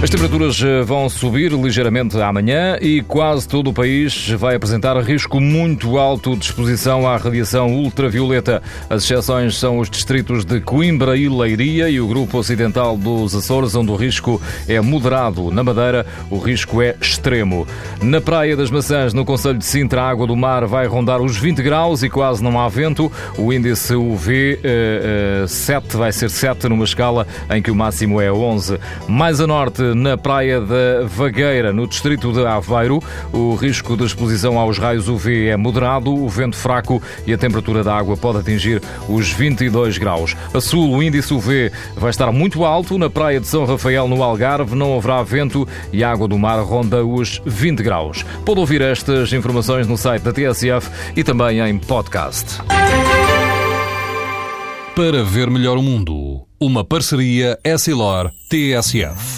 As temperaturas eh, vão subir ligeiramente amanhã e quase todo o país vai apresentar risco muito alto de exposição à radiação ultravioleta. As exceções são os distritos de Coimbra e Leiria e o grupo ocidental dos Açores, onde o risco é moderado. Na Madeira, o risco é extremo. Na Praia das Maçãs, no Conselho de Sintra, a água do mar vai rondar os 20 graus e quase não há vento. O índice UV uh, uh, 7 vai ser 7 numa escala em que o máximo é 11. Mais a norte, na praia da Vagueira, no distrito de Aveiro. O risco de exposição aos raios UV é moderado, o vento fraco e a temperatura da água pode atingir os 22 graus. A sul, o índice UV vai estar muito alto. Na praia de São Rafael, no Algarve, não haverá vento e a água do mar ronda os 20 graus. Pode ouvir estas informações no site da TSF e também em podcast. Para ver melhor o mundo, uma parceria Essilor-TSF.